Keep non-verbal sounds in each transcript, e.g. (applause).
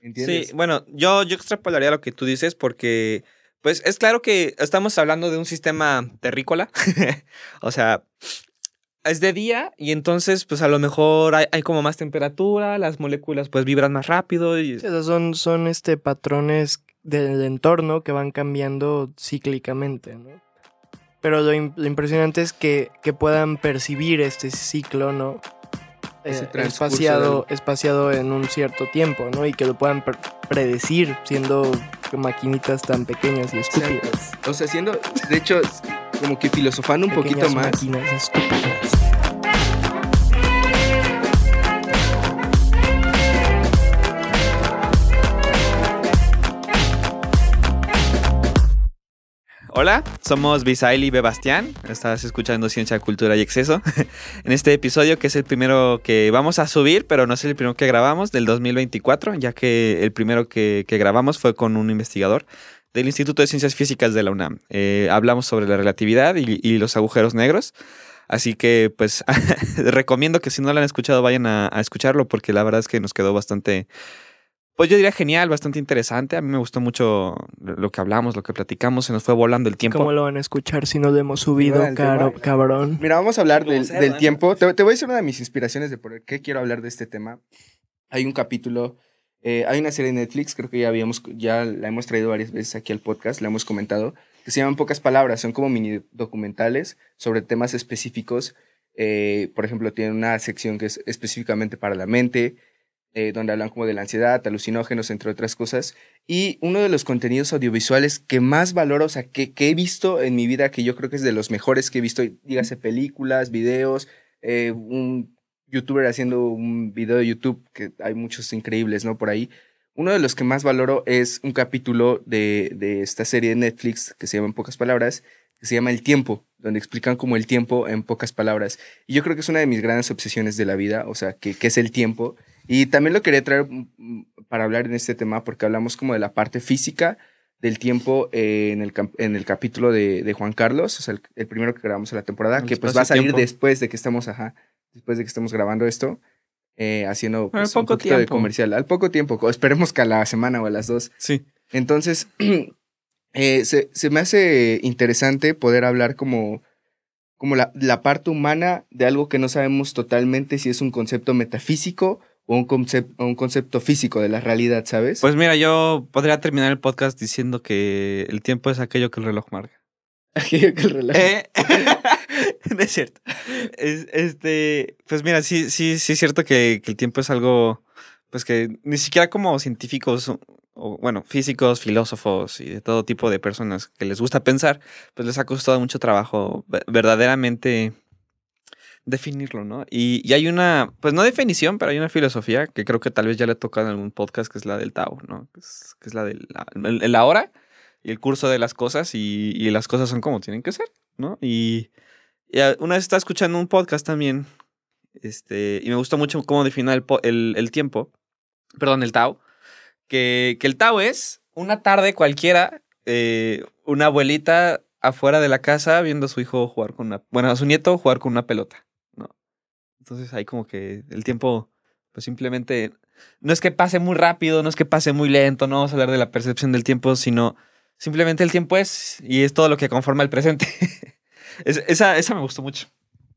¿Entiendes? Sí, bueno, yo, yo extrapolaría lo que tú dices porque, pues es claro que estamos hablando de un sistema terrícola. (laughs) o sea, es de día y entonces, pues a lo mejor hay, hay como más temperatura, las moléculas pues vibran más rápido y... Son, son este, patrones del entorno que van cambiando cíclicamente, ¿no? Pero lo, lo impresionante es que, que puedan percibir este ciclo, ¿no? Eh, espaciado, espaciado en un cierto tiempo, ¿no? Y que lo puedan pre- predecir siendo maquinitas tan pequeñas y estúpidas. O sea, siendo, de hecho, como que filosofando un poquito más. máquinas estúpidas. Hola, somos Bisail y Bebastián. Estás escuchando Ciencia, Cultura y Exceso. (laughs) en este episodio, que es el primero que vamos a subir, pero no es el primero que grabamos, del 2024, ya que el primero que, grabamos fue con un investigador del Instituto de Ciencias Físicas de la UNAM. Eh, hablamos sobre la relatividad y, y los agujeros negros. Así que, pues, (laughs) recomiendo que si no lo han escuchado, vayan a escucharlo, porque la verdad es que nos quedó bastante pues yo diría genial, bastante interesante. A mí me gustó mucho lo que hablamos, lo que platicamos. Se nos fue volando el tiempo. ¿Cómo lo van a escuchar si no lo hemos subido, caro- cabrón? Mira, vamos a hablar del, del tiempo. Te, te voy a decir una de mis inspiraciones de por qué quiero hablar de este tema. Hay un capítulo, eh, hay una serie de Netflix, creo que ya habíamos, ya la hemos traído varias veces aquí al podcast, la hemos comentado, que se llaman Pocas Palabras, son como mini documentales sobre temas específicos. Eh, por ejemplo, tienen una sección que es específicamente para la mente, eh, donde hablan como de la ansiedad, alucinógenos, entre otras cosas. Y uno de los contenidos audiovisuales que más valoro, o sea, que, que he visto en mi vida, que yo creo que es de los mejores que he visto, dígase películas, videos, eh, un youtuber haciendo un video de YouTube, que hay muchos increíbles, ¿no? Por ahí. Uno de los que más valoro es un capítulo de, de esta serie de Netflix que se llama En pocas palabras, que se llama El tiempo, donde explican como el tiempo en pocas palabras. Y yo creo que es una de mis grandes obsesiones de la vida, o sea, que, que es el tiempo. Y también lo quería traer mm, para hablar en este tema porque hablamos como de la parte física del tiempo eh, en, el, en el capítulo de, de Juan Carlos, o sea, el, el primero que grabamos en la temporada, El que pues va a salir después de que estamos, ajá, después de que estemos grabando esto, eh, haciendo pues, un poquito de comercial. Al poco tiempo, esperemos que a la semana o a las dos. Sí. Entonces, (clears throat) eh, se, se me hace interesante poder hablar como, como la, la parte humana de algo que no sabemos totalmente si es un concepto metafísico un, un concepto físico de la realidad, ¿sabes? Pues mira, yo podría terminar el podcast diciendo que el tiempo es aquello que el reloj marca. (laughs) Aquello que el reloj- ¿Eh? (laughs) no es cierto. Es- este, pues mira, sí, sí, sí es cierto que, que el tiempo es algo, pues que ni siquiera como científicos o, bueno, físicos, filósofos y de todo tipo de personas que les gusta pensar, pues les ha costado mucho trabajo ve- verdaderamente definirlo, ¿no? Y, y hay una, pues no definición, pero hay una filosofía que creo que tal vez ya le toca en algún podcast, que es la del Tao, ¿no? Que es, la del la, el- ahora y el curso de las cosas y, y las cosas son como tienen que ser, ¿no? Y, una vez estaba escuchando un podcast también, este, y me gustó mucho cómo define el, el, el tiempo, perdón, el Tao, que, que el Tao es una tarde cualquiera, eh, una abuelita afuera de la casa viendo a su hijo jugar con una, bueno, a su nieto jugar con una pelota. Entonces ahí como que el tiempo, pues simplemente, no es que pase muy rápido, no es que pase muy lento, no vamos a hablar de la percepción del tiempo, sino simplemente el tiempo es y es todo lo que conforma el presente. (laughs) Es- esa, esa me gustó mucho.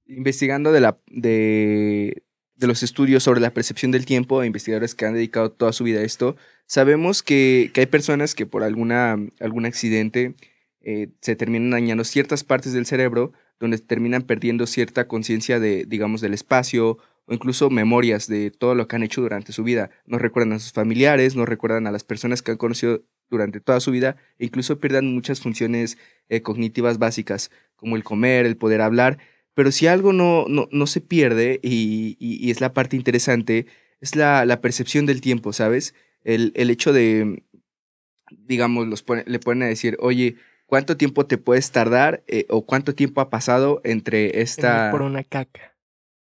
investigando de, la, de, de los estudios sobre la percepción del tiempo, investigadores que han dedicado toda su vida a esto, sabemos que, que hay personas que por alguna, algún accidente eh, se terminan dañando ciertas partes del cerebro donde terminan perdiendo cierta conciencia de, digamos, del espacio o incluso memorias de todo lo que han hecho durante su vida. No recuerdan a sus familiares, no recuerdan a las personas que han conocido durante toda su vida e incluso pierden muchas funciones eh, cognitivas básicas como el comer, el poder hablar. Pero si algo no, no, no se pierde, y, y- es la parte interesante, es la, la percepción del tiempo, ¿sabes? El, el hecho de, digamos, los le ponen a decir, oye, ¿cuánto tiempo te puedes tardar eh, o cuánto tiempo ha pasado entre esta... Por una caca.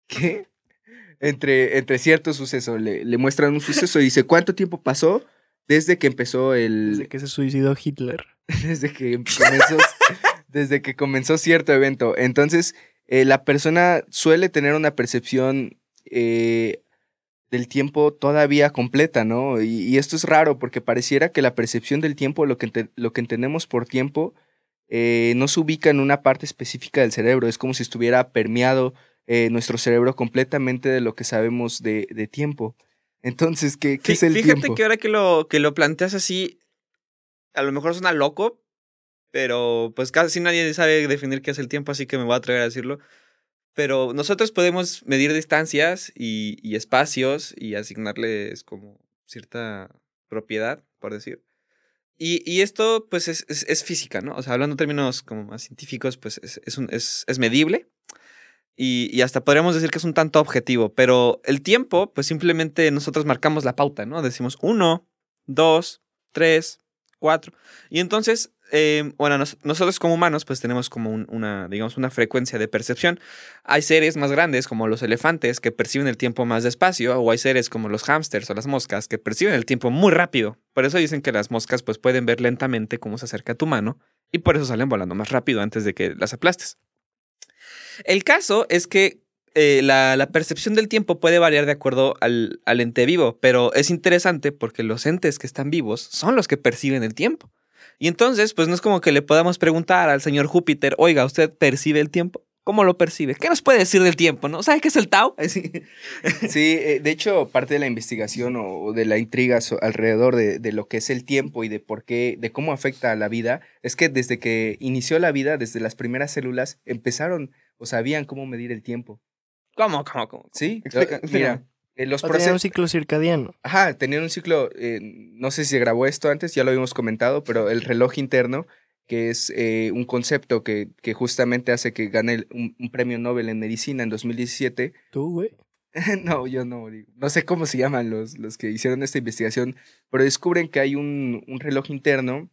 ¿Qué? Entre, entre cierto suceso. Le, le muestran un suceso y dice, ¿cuánto tiempo pasó desde que empezó el... Desde que se suicidó Hitler. (laughs) desde que comenzó, desde que comenzó cierto evento. Entonces, eh, la persona suele tener una percepción, eh, del tiempo todavía completa, ¿no? Y, esto es raro porque pareciera que la percepción del tiempo, lo que, lo que entendemos por tiempo, eh, no se ubica en una parte específica del cerebro. Es como si estuviera permeado eh, nuestro cerebro completamente de lo que sabemos de, de tiempo. Entonces, ¿qué, qué es el tiempo? Fíjate que ahora que lo, que lo planteas así, a lo mejor suena loco, pero pues casi nadie sabe definir qué es el tiempo, así que me voy a atrever a decirlo. Pero nosotros podemos medir distancias y, y espacios y asignarles como cierta propiedad, por decir. Y, y esto, pues, es, es, física, ¿no? O sea, hablando en términos como más científicos, pues, es, es, un, medible. Y, y, hasta podríamos decir que es un tanto objetivo. Pero el tiempo, pues, simplemente nosotros marcamos la pauta, ¿no? Decimos uno, dos, tres, cuatro. Y entonces eh, bueno, nosotros como humanos pues tenemos como una, digamos, una frecuencia de percepción. Hay seres más grandes como los elefantes que perciben el tiempo más despacio o hay seres como los hámsters o las moscas que perciben el tiempo muy rápido. Por eso dicen que las moscas pues pueden ver lentamente cómo se acerca tu mano y por eso salen volando más rápido antes de que las aplastes. El caso es que eh, la, percepción del tiempo puede variar de acuerdo al, al ente vivo, pero es interesante porque los entes que están vivos son los que perciben el tiempo. Y entonces, pues no es como que le podamos preguntar al señor Júpiter, oiga, ¿usted percibe el tiempo? ¿Cómo lo percibe? ¿Qué nos puede decir del tiempo? ¿No? ¿Sabe qué es el Tao? Sí, (laughs) sí eh, de hecho, parte de la investigación o de la intriga alrededor de, lo que es el tiempo y de por qué, de cómo afecta a la vida, es que desde que inició la vida, desde las primeras células, empezaron o sabían cómo medir el tiempo. ¿Cómo? ¿Cómo? ¿Cómo? Sí, mira, eh, los Tenían un ciclo circadiano. Ajá, tenían un ciclo, eh, no sé si se grabó esto antes, ya lo habíamos comentado, pero el reloj interno, que es eh, un concepto que, que, justamente hace que gane un, premio Nobel en medicina en 2017. ¿Tú, güey? (laughs) no, yo no, no sé cómo se llaman los, los que hicieron esta investigación, pero descubren que hay un, un reloj interno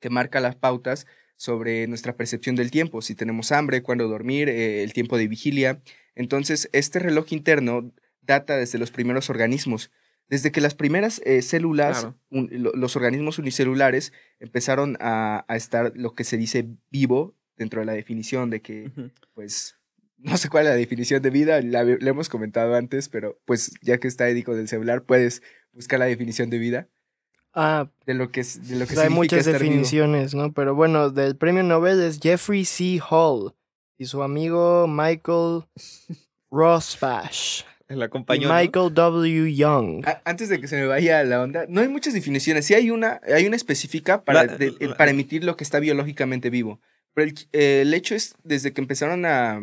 que marca las pautas sobre nuestra percepción del tiempo, si tenemos hambre, cuándo dormir, el tiempo de vigilia. Entonces, este reloj interno data desde los primeros organismos. Desde que las primeras eh, células, los organismos unicelulares, empezaron a, estar lo que se dice vivo dentro de la definición de que, pues, (laughs) no sé cuál es la definición de vida, la, hemos comentado antes, pero pues ya que está Edico del celular, puedes buscar la definición de vida. Ah, de lo que es, de lo que hay muchas definiciones, ¿no? Pero bueno, del premio Nobel es Jeffrey C. Hall y su amigo Michael (laughs) Rosbash. El Michael W. Young. antes de que se me vaya la onda, no hay muchas definiciones. Sí hay una, hay una específica para, para emitir lo que está biológicamente vivo. Pero el, hecho es, desde que empezaron a,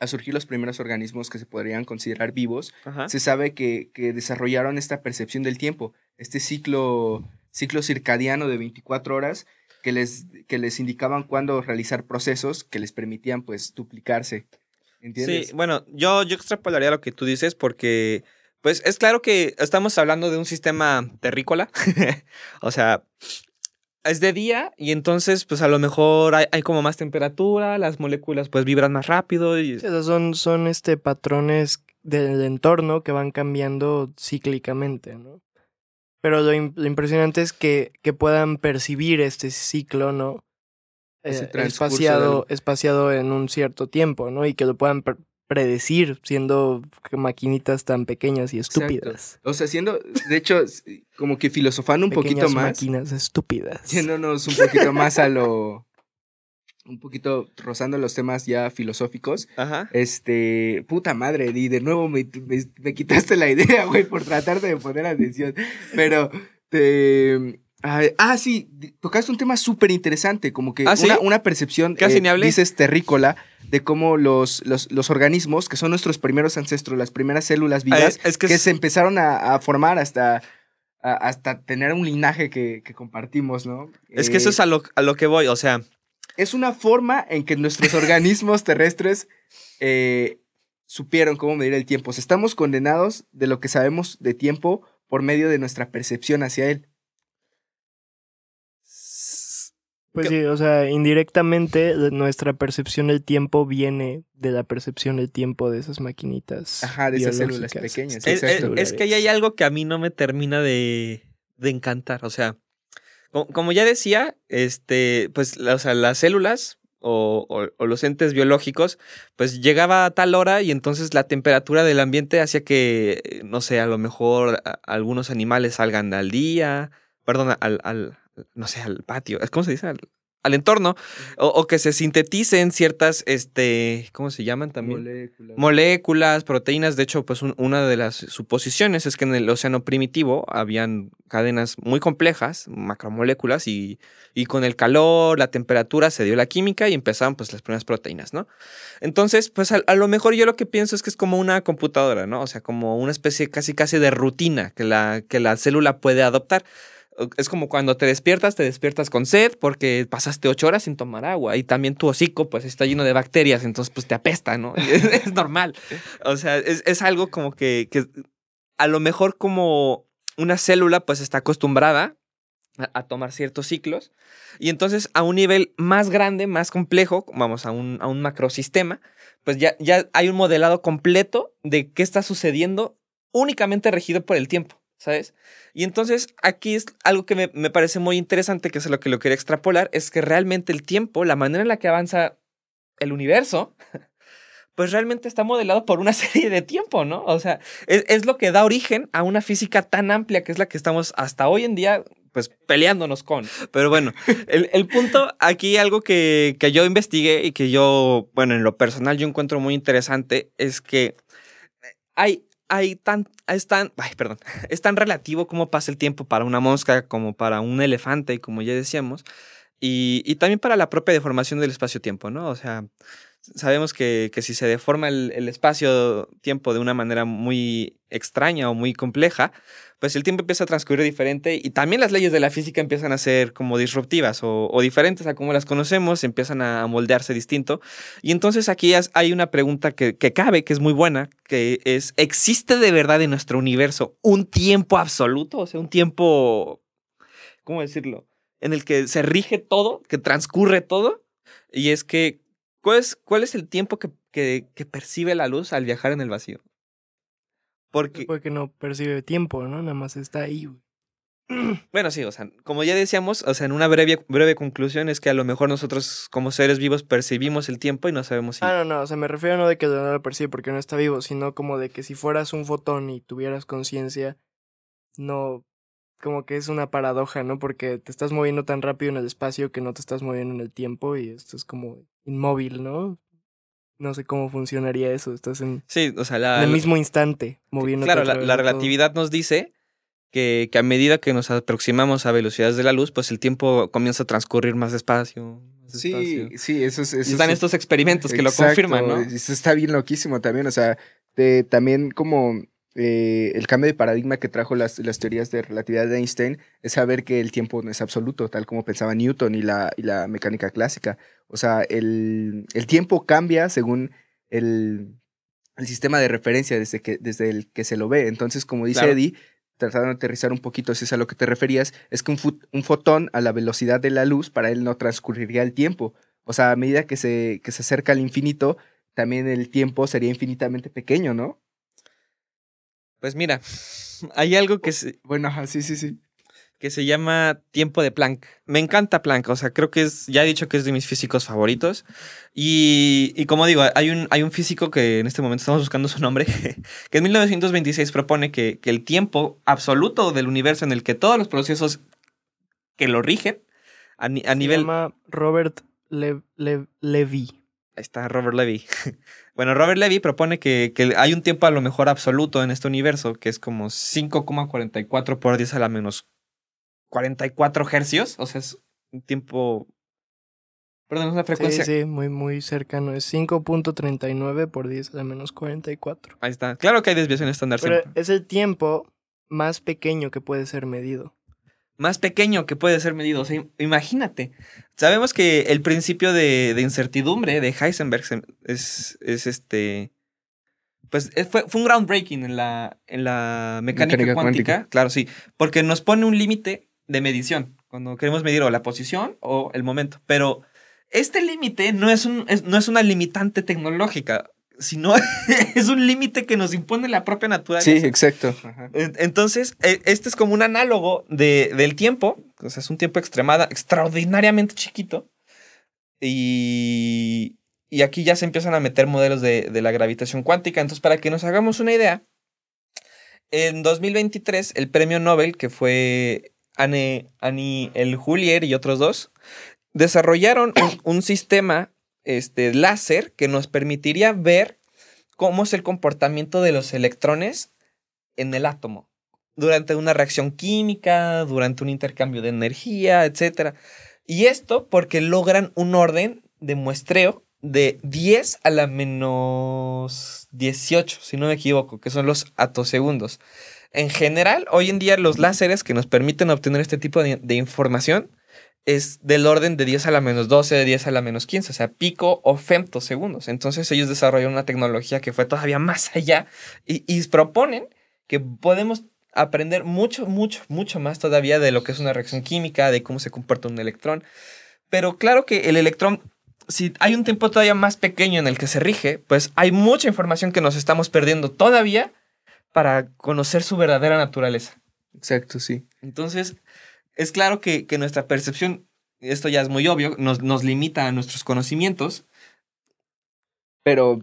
a, surgir los primeros organismos que se podrían considerar vivos, se sabe que, que, desarrollaron esta percepción del tiempo, este ciclo, ciclo circadiano de 24 horas que les, que les indicaban cuándo realizar procesos que les permitían pues duplicarse. Sí, bueno, yo, yo extrapolaría lo que tú dices porque, pues es claro que estamos hablando de un sistema terrícola. (laughs) o sea, es de día y entonces pues a lo mejor hay, como más temperatura, las moléculas pues vibran más rápido. Y... son, son este, patrones del entorno que van cambiando cíclicamente, ¿no? Pero lo, impresionante es que, que puedan percibir este ciclo, ¿no? Eh, espaciado, espaciado en un cierto tiempo, ¿no? Y que lo puedan predecir siendo maquinitas tan pequeñas y estúpidas. O sea, siendo, de hecho, como que filosofando un poquito más. máquinas estúpidas. Yéndonos un poquito más a lo. Un poquito rozando los temas ya filosóficos. Ajá. Este. Puta madre, y de nuevo me, me quitaste la idea, güey, por tratarte de poner atención. Pero. Te, Ah, sí, tocaste un tema súper interesante, como que ¿Ah, una, percepción, eh, dices, terrícola, de cómo los, los, organismos, que son nuestros primeros ancestros, las primeras células vivas, que, se empezaron a, formar hasta, hasta tener un linaje que, compartimos, ¿no? Es que eso es a lo, a lo, que voy, o sea... Es una forma en que nuestros organismos (laughs) terrestres eh, supieron cómo medir el tiempo. estamos condenados de lo que sabemos de tiempo por medio de nuestra percepción hacia él. Pues sí, o sea, indirectamente nuestra percepción del tiempo viene de la percepción del tiempo de esas maquinitas. Ajá, de esas células pequeñas. Es, que ahí hay algo que a mí no me termina de, de encantar. O sea, como, ya decía, este, pues o sea, las células o, o, los entes biológicos, pues llegaba a tal hora y entonces la temperatura del ambiente hacía que, no sé, a lo mejor algunos animales salgan al día, perdón, al, al, no sé, al patio, ¿cómo se dice? Al, al entorno o, que se sinteticen ciertas, este, ¿cómo se llaman también? Moléculas. Moléculas, proteínas. De hecho, pues una de las suposiciones es que en el océano primitivo habían cadenas muy complejas, macromoléculas, y, y con el calor, la temperatura, se dio la química y empezaron pues las primeras proteínas, ¿no? Entonces, pues a, a, lo mejor yo lo que pienso es que es como una computadora, ¿no? O sea, como una especie casi casi de rutina que la, que la célula puede adoptar. Es como cuando te despiertas, te despiertas con sed porque pasaste ocho horas sin tomar agua y también tu hocico pues está lleno de bacterias, entonces pues te apesta, ¿no? (laughs) es, normal. O sea, es, algo como que, que, a lo mejor como una célula pues está acostumbrada a, tomar ciertos ciclos y entonces a un nivel más grande, más complejo, vamos a un, a un macrosistema, pues ya, ya hay un modelado completo de qué está sucediendo únicamente regido por el tiempo. ¿Sabes? Y entonces aquí es algo que me, me, parece muy interesante, que es lo que lo quería extrapolar, es que realmente el tiempo, la manera en la que avanza el universo, (laughs) pues realmente está modelado por una (laughs) serie de tiempo, ¿no? O sea, es, es, lo que da origen a una física tan amplia que es la que estamos hasta hoy en día, pues peleándonos con. Pero bueno, el, el punto aquí, algo que, que yo investigué y que yo, bueno, en lo personal yo encuentro muy interesante, es que hay hay tan, es tan, ay, perdón, (laughs) es tan relativo como pasa el tiempo para una mosca como para un elefante, como ya decíamos, y, y también para la propia deformación del espacio-tiempo, ¿no? O sea, sabemos que, que si se deforma el espacio-tiempo de una manera muy extraña o muy compleja, pues el tiempo empieza a transcurrir diferente y también las leyes de la física empiezan a ser como disruptivas o, diferentes a como las conocemos, empiezan a moldearse distinto. Y entonces aquí hay una pregunta que, cabe, que es muy buena, que es, ¿existe de verdad en nuestro universo un tiempo absoluto? O sea, un tiempo, ¿cómo decirlo? En el que se rige todo, que transcurre todo. Y es que, ¿cuál es, el tiempo que percibe la luz al viajar en el vacío? Porque, Porque no percibe tiempo, ¿no? Nada más está ahí, güey. (clears throat) Bueno, sí, o sea, como ya decíamos, o sea, en una breve, breve conclusión es que a lo mejor nosotros como seres vivos percibimos el tiempo y no sabemos si... Ah, no, no, o sea, me refiero no de que no lo percibe porque no está vivo, sino como de que si fueras un fotón y tuvieras conciencia, no, como que es una paradoja, ¿no? Porque te estás moviendo tan rápido en el espacio que no te estás moviendo en el tiempo y esto es como inmóvil, ¿no? No sé cómo funcionaría eso. Estás en, sí, o sea, la, en el mismo instante moviendo. Claro, la, la relatividad nos dice que, que, a medida que nos aproximamos a velocidades de la luz, pues el tiempo comienza a transcurrir más despacio. Más sí, despacio. sí, eso es. Eso y están es, estos experimentos que Exacto, lo confirman, ¿no? Eso está bien loquísimo también. O sea, de, también como eh, el cambio de paradigma que trajo las, las, teorías de relatividad de Einstein es saber que el tiempo no es absoluto, tal como pensaba Newton y la, y la mecánica clásica. O sea, el, el tiempo cambia según el, el, sistema de referencia desde, que, desde el que se lo ve. Entonces, como dice claro. Eddie, tratando de aterrizar un poquito si es a lo que te referías, es que un, un, fotón a la velocidad de la luz, para él no transcurriría el tiempo. O sea, a medida que se, que se acerca al infinito, también el tiempo sería infinitamente pequeño, ¿no? Pues mira, (laughs) hay algo que se... Bueno, ajá, sí, sí, sí. Que se llama tiempo de Planck. Me encanta Planck, o sea, creo que es, ya he dicho que es de mis físicos favoritos. Y, y como digo, hay un, hay un físico que en este momento estamos buscando su nombre, (laughs) que en 1926 propone que, que el tiempo absoluto del universo en el que todos los procesos que lo rigen a, a nivel... Se llama Robert Le Le Levy. Ahí está Robert Levy. (laughs) Bueno, Robert Levy propone que, que, hay un tiempo a lo mejor absoluto en este universo, que es como 5,44 por 10 a la menos 44 hercios. O sea, es un tiempo. Perdón, es una frecuencia. Sí, sí, muy, muy cercano. Es 5.39 por 10 a la menos 44. Ahí está. Claro que hay desviación estándar Pero siempre. es el tiempo más pequeño que puede ser medido más pequeño que puede ser medido. O sea, imagínate. Sabemos que el principio de, de incertidumbre de Heisenberg es, es, este. Pues fue, fue un groundbreaking en la, en la mecánica, mecánica cuántica. cuántica. Claro, sí. Porque nos pone un límite de medición. Cuando queremos medir o la posición o el momento. Pero este límite no, es un, es, no es una limitante tecnológica sino (laughs) es un límite que nos impone la propia naturaleza. Sí, exacto. Ajá. Entonces, este es como un análogo de, del tiempo, o sea, es un tiempo extremada, extraordinariamente chiquito, Y, y aquí ya se empiezan a meter modelos de, de la gravitación cuántica. Entonces, para que nos hagamos una idea, en 2023 el premio Nobel, que fue Annie, Annie El Julier y otros dos, desarrollaron un, un sistema este, láser que nos permitiría ver cómo es el comportamiento de los electrones en el átomo durante una reacción química, durante un intercambio de energía, etc. Y esto porque logran un orden de muestreo de 10 a la menos 18, si no me equivoco, que son los atosegundos. En general, hoy en día los láseres que nos permiten obtener este tipo de, de información es del orden de 10 a la menos 12, de 10 a la menos 15, o sea, pico o femtosegundos. Entonces ellos desarrollaron una tecnología que fue todavía más allá y, y proponen que podemos aprender mucho, mucho, mucho más todavía de lo que es una reacción química, de cómo se comporta un electrón. Pero claro que el electrón, si hay un tiempo todavía más pequeño en el que se rige, pues hay mucha información que nos estamos perdiendo todavía para conocer su verdadera naturaleza. Exacto, sí. Entonces, es claro que, que nuestra percepción, esto ya es muy obvio, nos, nos limita a nuestros conocimientos. Pero,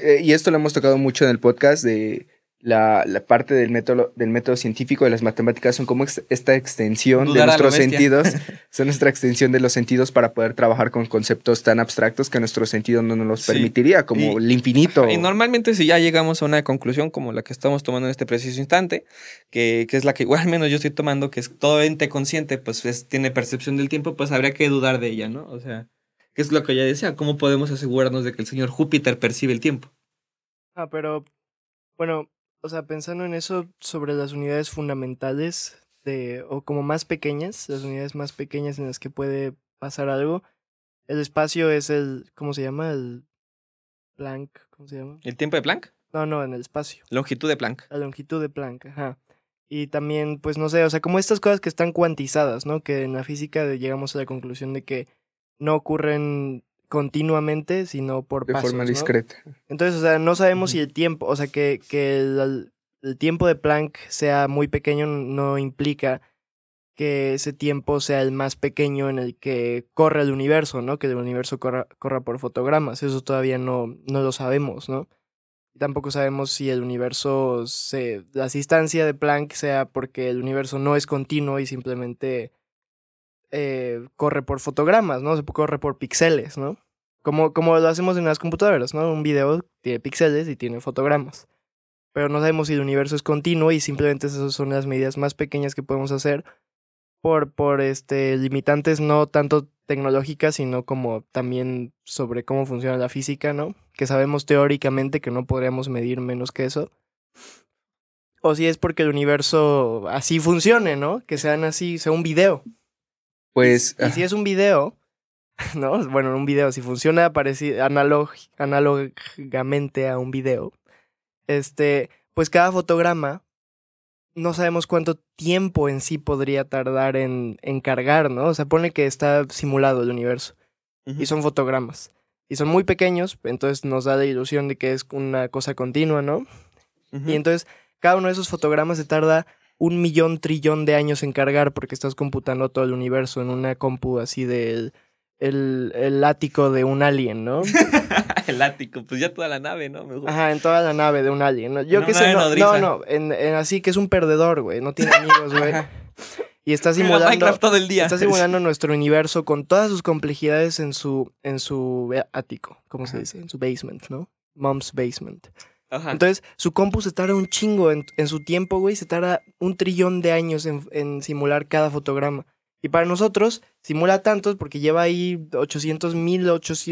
eh, y esto lo hemos tocado mucho en el podcast de la, la parte del método, del método científico de las matemáticas son como ex- esta extensión Dudar de nuestros sentidos, (laughs) son nuestra extensión de los sentidos para poder trabajar con conceptos tan abstractos que nuestro sentido no nos los Sí. permitiría, como Y- el infinito. Y normalmente si ya llegamos a una conclusión como la que estamos tomando en este preciso instante, que, que es la que igual al (laughs) menos yo estoy tomando, que es todo ente consciente, pues es- tiene percepción del tiempo, pues habría que dudar de ella, ¿no? O sea, que es lo que ya decía, ¿cómo podemos asegurarnos de que el señor Júpiter percibe el tiempo? Ah, pero bueno, o sea, pensando en eso sobre las unidades fundamentales de o como más pequeñas, las unidades más pequeñas en las que puede pasar algo, el espacio es el ¿cómo se llama? El Planck, ¿cómo se llama? ¿El tiempo de Planck? No, no, en el espacio. Longitud de Planck. La longitud de Planck, ajá. Y también, pues no sé, o sea, como estas cosas que están cuantizadas, ¿no? Que en la física llegamos a la conclusión de que no ocurren continuamente, sino por de pasos, forma ¿no? discreta. Entonces, o sea, no sabemos si el tiempo, o sea, que, que el, el tiempo de Planck sea muy pequeño no implica que ese tiempo sea el más pequeño en el que corre el universo, ¿no? Que el universo corra, corra por fotogramas. Eso todavía no, no lo sabemos, ¿no? Tampoco sabemos si el universo se. La distancia de Planck sea porque el universo no es continuo y simplemente eh, corre por fotogramas, ¿no? Se corre por píxeles, ¿no? Como, como lo hacemos en las computadoras, ¿no? Un video tiene píxeles y tiene fotogramas. Pero no sabemos si el universo es continuo y simplemente esas son las medidas más pequeñas que podemos hacer por, por este, limitantes no tanto tecnológicas, sino como también sobre cómo funciona la física, ¿no? Que sabemos teóricamente que no podríamos medir menos que eso. O si es porque el universo así funcione, ¿no? Que sean así, sea un video. Pues, Y si es un video, (laughs) ¿no? Bueno, un video, si funciona pareci- analog, análogamente a un video, este, pues cada fotograma no sabemos cuánto tiempo en sí podría tardar en, en cargar, ¿no? O sea, pone que está simulado el universo y son fotogramas. Y son muy pequeños, entonces nos da la ilusión de que es una cosa continua, ¿no? Y entonces cada uno de esos fotogramas se tarda un millón trillón de años en cargar porque estás computando todo el universo en una compu así del el, el ático de un alien, ¿no? (laughs) el ático, pues ya toda la nave, ¿no? Mejor. Ajá, en toda la nave de un alien. ¿no? Yo En qué sé, no, no, nodriza. no, en, en así que es un perdedor, güey, no tiene amigos, güey. (laughs) Y está simulando Minecraft todo el día. está simulando nuestro universo con todas sus complejidades en su en su ático, ¿cómo se dice? En su basement, ¿no? Mom's basement. Ajá. Entonces, su compu se tarda un chingo en, en su tiempo, güey. Se tarda un trillón de años en, en simular cada fotograma. Y para nosotros, simula tantos porque lleva ahí 800 mil,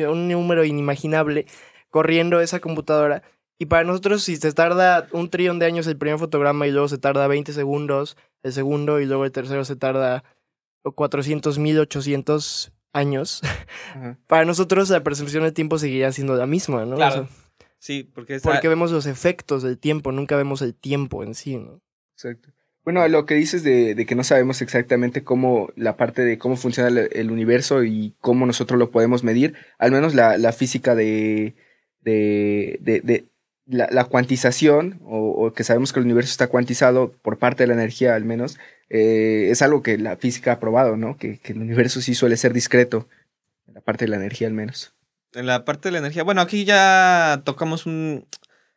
un número inimaginable corriendo esa computadora. Y para nosotros, si se tarda un trillón de años el primer fotograma y luego se tarda 20 segundos el segundo y luego el tercero se tarda 400 mil, 800 años, (laughs) para nosotros la percepción del tiempo seguiría siendo la misma, ¿no? O Claro. sea, Sí, porque porque vemos los efectos del tiempo, nunca vemos el tiempo en sí, ¿no? Exacto. Bueno, lo que dices de, de que no sabemos exactamente cómo la parte de cómo funciona el, universo y cómo nosotros lo podemos medir, al menos la, la física de, de, de, la, cuantización, o, o que sabemos que el universo está cuantizado por parte de la energía al menos, eh, es algo que la física ha probado, ¿no? Que, que el universo sí suele ser discreto. en la parte de la energía al menos. En la parte de la energía, bueno, aquí ya tocamos un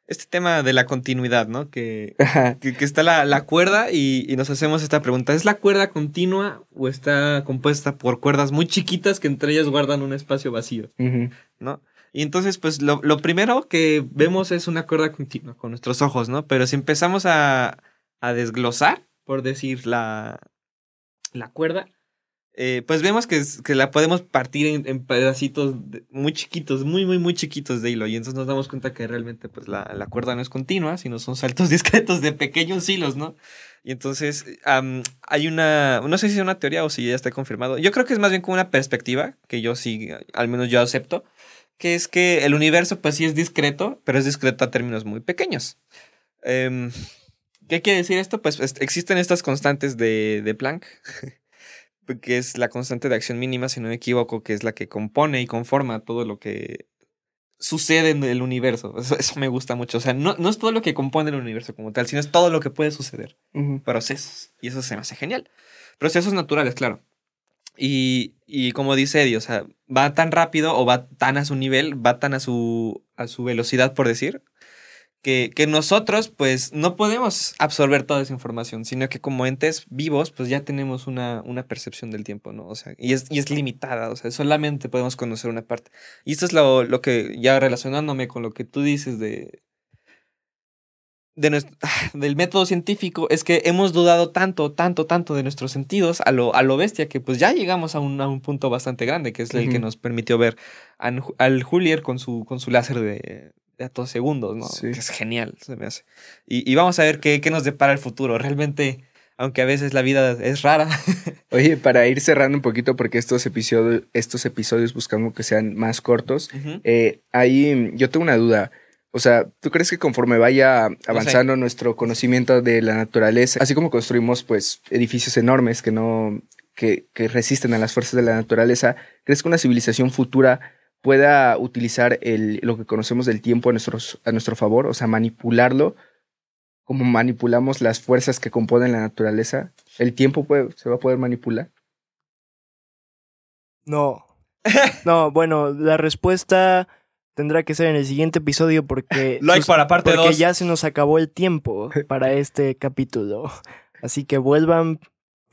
este tema de la continuidad, ¿no? Que, que, está la, la cuerda y, y, nos hacemos esta pregunta. ¿Es la cuerda continua o está compuesta por cuerdas muy chiquitas que entre ellas guardan un espacio vacío? ¿No? Y entonces, pues lo, lo, primero que vemos es una cuerda continua con nuestros ojos, ¿no? Pero si empezamos a, a desglosar, por decir, la, la cuerda, eh, pues vemos que, que, la podemos partir en, pedacitos muy chiquitos, muy, muy, muy chiquitos de hilo. Y entonces nos damos cuenta que realmente pues, la, la cuerda no es continua, sino son saltos (laughs) discretos de pequeños hilos, ¿no? Y entonces hay una, no sé si es una teoría o si ya está confirmado. Yo creo que es más bien como una perspectiva que yo sí, al menos yo acepto, que es que el universo pues sí es discreto, pero es discreto a términos muy pequeños. Em, ¿Qué quiere decir esto? Pues existen estas constantes de, de Planck (laughs) que es la constante de acción mínima, si no me equivoco, que es la que compone y conforma todo lo que sucede en el universo. (laughs) Eso, me gusta mucho. O sea, no, no, es todo lo que compone el universo como tal, sino es todo lo que puede suceder. Procesos. Y eso se me hace genial. Procesos naturales, claro. Y, y como dice Eddie, o sea, va tan rápido o va tan a su nivel, va tan a su, a su velocidad, por decir, que, que, nosotros pues no podemos absorber toda esa información, sino que como entes vivos pues ya tenemos una, una percepción del tiempo, ¿no? O sea, y es, y es limitada, o sea, solamente podemos conocer una parte. Y esto es lo, lo que ya relacionándome con lo que tú dices de, de nuestro, (sighs) del método científico, es que hemos dudado tanto, tanto, tanto de nuestros sentidos a lo, a lo bestia que pues ya llegamos a un, a un punto bastante grande, que es el que nos permitió ver al, al Julier con su, con su láser de de a todos segundos, ¿no? Sí. es genial, se me hace. Y, y, vamos a ver qué, qué nos depara el futuro. Realmente, aunque a veces la vida es rara. (laughs) Oye, para ir cerrando un poquito, porque estos episodios, estos episodios buscamos que sean más cortos, eh, ahí yo tengo una duda. O sea, ¿tú crees que conforme vaya avanzando nuestro conocimiento de la naturaleza, así como construimos pues edificios enormes que no, que, que resisten a las fuerzas de la naturaleza, ¿crees que una civilización futura pueda utilizar el, lo que conocemos del tiempo a, nuestros, a nuestro favor, o sea, manipularlo como manipulamos las fuerzas que componen la naturaleza. ¿El tiempo puede, se va a poder manipular? No. (laughs) No, bueno, la respuesta tendrá que ser en el siguiente episodio porque, (laughs) like para parte porque ya se nos acabó el tiempo para este capítulo. Así que vuelvan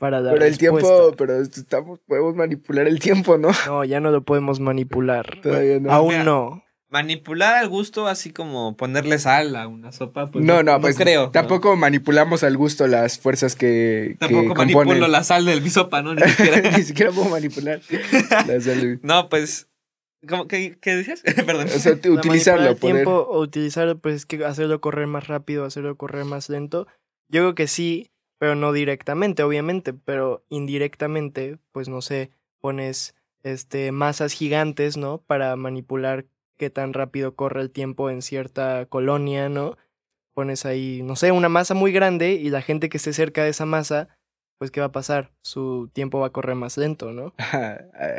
para dar Pero el tiempo, pero estamos, podemos manipular el tiempo, ¿no? No, ya no lo podemos manipular. (laughs) Todavía no. Aún no. Manipular al gusto, así como ponerle sal a una sopa, pues no, no, pues creo. Tampoco manipulamos al gusto las fuerzas que. Tampoco manipulo la sal del sopa, ¿no? Ni siquiera, (laughs) Ni siquiera puedo manipular la sal. (laughs) No, pues. ¿Cómo, qué, ¿Qué decías? Perdón. O sea, utilizarlo. El tiempo, o utilizarlo, pues es que hacerlo correr más rápido, hacerlo correr más lento. Yo creo que sí, pero no directamente, obviamente, pero indirectamente, pues no sé, pones este masas gigantes, ¿no? Para manipular qué tan rápido corre el tiempo en cierta colonia, ¿no? Pones ahí, no sé, una masa muy grande y la gente que esté cerca de esa masa, pues ¿qué va a pasar? Su tiempo va a correr más lento, ¿no?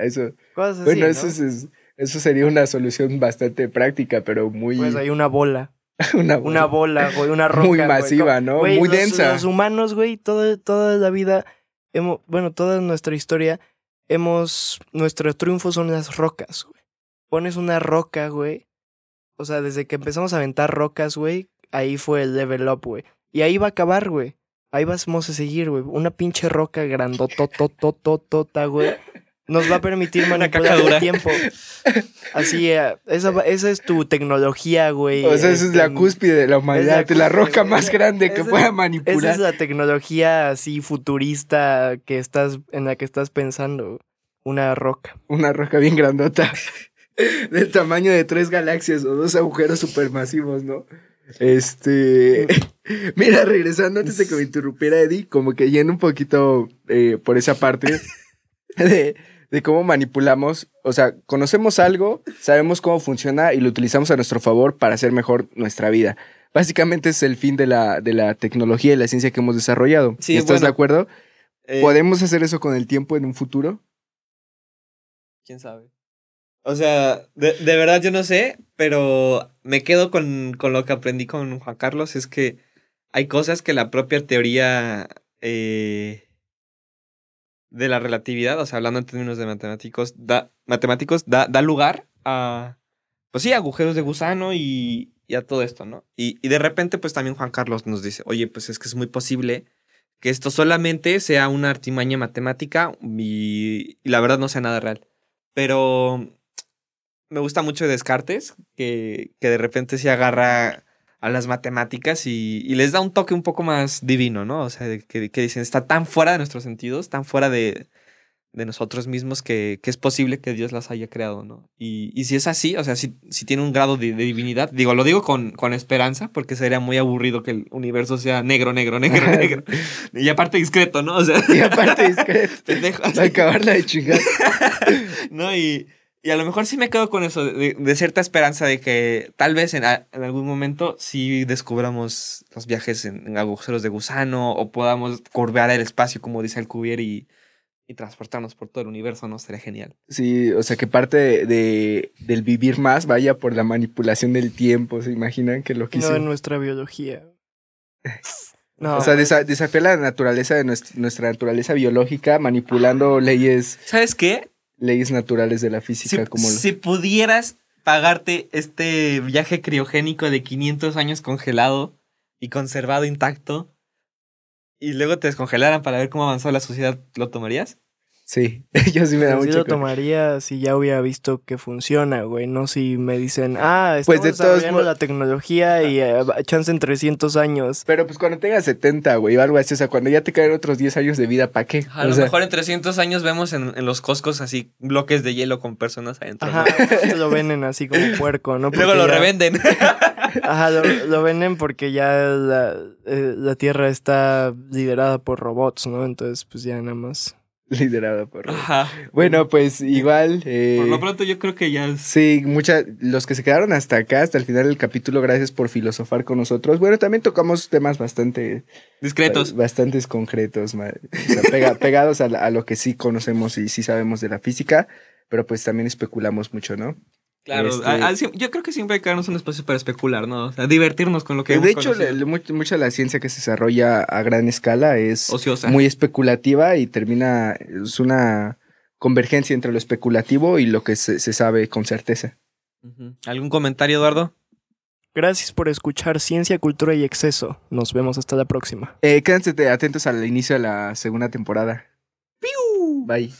eso. bueno, eso, es, eso sería una solución bastante práctica, pero muy... Pues hay una bola. (laughs) una, una, bola, güey, una roca. Muy masiva, ¿no? muy densa. Los humanos, güey, toda, toda la vida, hemos, bueno, toda nuestra historia, hemos, nuestro triunfo son las rocas, güey. Pones una roca, güey. O sea, desde que empezamos a aventar rocas, güey, ahí fue el level up, güey. Y ahí va a acabar, güey. Ahí vamos a seguir, güey. Una pinche roca grandototototota, güey nos va a permitir (laughs) manipular el tiempo. Así, eh, esa, esa, es tu tecnología, güey. O sea, esa es la este, cúspide de la humanidad, la, la roca más grande que pueda manipular. Esa es la tecnología así futurista que estás, en la que estás pensando. Una roca. Una roca bien grandota. (laughs) del tamaño de tres galaxias o dos agujeros supermasivos, ¿no? Este. (laughs) Mira, regresando antes de que me interrumpiera Eddie, como que yendo un poquito eh, por esa parte de de cómo manipulamos, o sea, conocemos algo, sabemos cómo funciona y lo utilizamos a nuestro favor para hacer mejor nuestra vida. Básicamente es el fin de la, de la tecnología y la ciencia que hemos desarrollado. ¿Estás de acuerdo? Eh, ¿Podemos hacer eso con el tiempo en un futuro? ¿Quién sabe? O sea, de, verdad yo no sé, pero me quedo con, con, lo que aprendí con Juan Carlos, es que hay cosas que la propia teoría... Eh, de la relatividad, o sea, hablando en términos de matemáticos, da, matemáticos, da, da lugar a, pues sí, agujeros de gusano y, y a todo esto, ¿no? Y, y, de repente, pues también Juan Carlos nos dice, oye, pues es que es muy posible que esto solamente sea una artimaña matemática y, y la verdad no sea nada real. Pero me gusta mucho Descartes, que, que de repente se agarra a las matemáticas y, y, les da un toque un poco más divino, ¿no? O sea, que, que dicen, está tan fuera de nuestros sentidos, tan fuera de, de nosotros mismos que, que, es posible que Dios las haya creado, ¿no? Y, y si es así, o sea, si, si tiene un grado de, de, divinidad, digo, lo digo con, con esperanza, porque sería muy aburrido que el universo sea negro, negro, negro, negro. y aparte discreto, ¿no? O sea, y aparte discreto. (laughs) Pendejo. Acabarla de chingar. (laughs) no, y... Y a lo mejor sí me quedo con eso, de, de cierta esperanza de que tal vez en, a, en, algún momento sí descubramos los viajes en, en, agujeros de gusano o podamos curvear el espacio, como dice el Cuvier, y, y transportarnos por todo el universo, ¿no? Sería genial. Sí, o sea, que parte de, de, del vivir más vaya por la manipulación del tiempo, ¿se imaginan que lo que No, en nuestra biología. No. (laughs) O sea, desa desafiar la naturaleza de nuestra, nuestra naturaleza biológica manipulando leyes. ¿Sabes qué? Leyes naturales de la física. Si, como lo... si pudieras pagarte este viaje criogénico de 500 años congelado y conservado intacto y luego te descongelaran para ver cómo avanzó la sociedad, ¿lo tomarías? Sí, (laughs) yo sí me da Yo mucho. lo tomaría si ya hubiera visto que funciona, güey. No si me dicen, ah, estamos Pues de todos desarrollando modos- la tecnología y eh, chance en 300 años. Pero pues cuando tengas 70, güey, o algo así, o sea, cuando ya te caen otros 10 años de vida, ¿para qué? A o lo sea, mejor en 300 años vemos en, en los coscos así bloques de hielo con personas adentro. Ajá, ¿no? lo venden así como puerco, ¿no? (laughs) Luego lo ya- revenden. (laughs) Ajá, lo, lo venden porque ya la, eh, la Tierra está liderada por robots, ¿no? Entonces, pues ya nada más. (laughs) liderada por... Ajá. Bueno, pues igual... eh, Por lo pronto yo creo que ya es... Sí, muchas, los que se quedaron hasta acá, hasta el final del capítulo, gracias por filosofar con nosotros. Bueno, también tocamos temas bastante, discretos. bastantes concretos, o sea, pega- (laughs) pegados a lo que sí conocemos y sí sabemos de la física, pero pues también especulamos mucho, ¿no? Claro, Este- a- a- sí, yo creo que siempre hay que darnos un espacio para especular, ¿no? O sea, divertirnos con lo que de hecho, mucha de la ciencia que se desarrolla a gran escala es Ociosa. muy especulativa y termina, es una convergencia entre lo especulativo y lo que se, se sabe con certeza. ¿Algún comentario, Eduardo? Gracias por escuchar Ciencia, Cultura y Exceso. Nos vemos hasta la próxima. Eh, quédense atentos al inicio de la segunda temporada. Bye.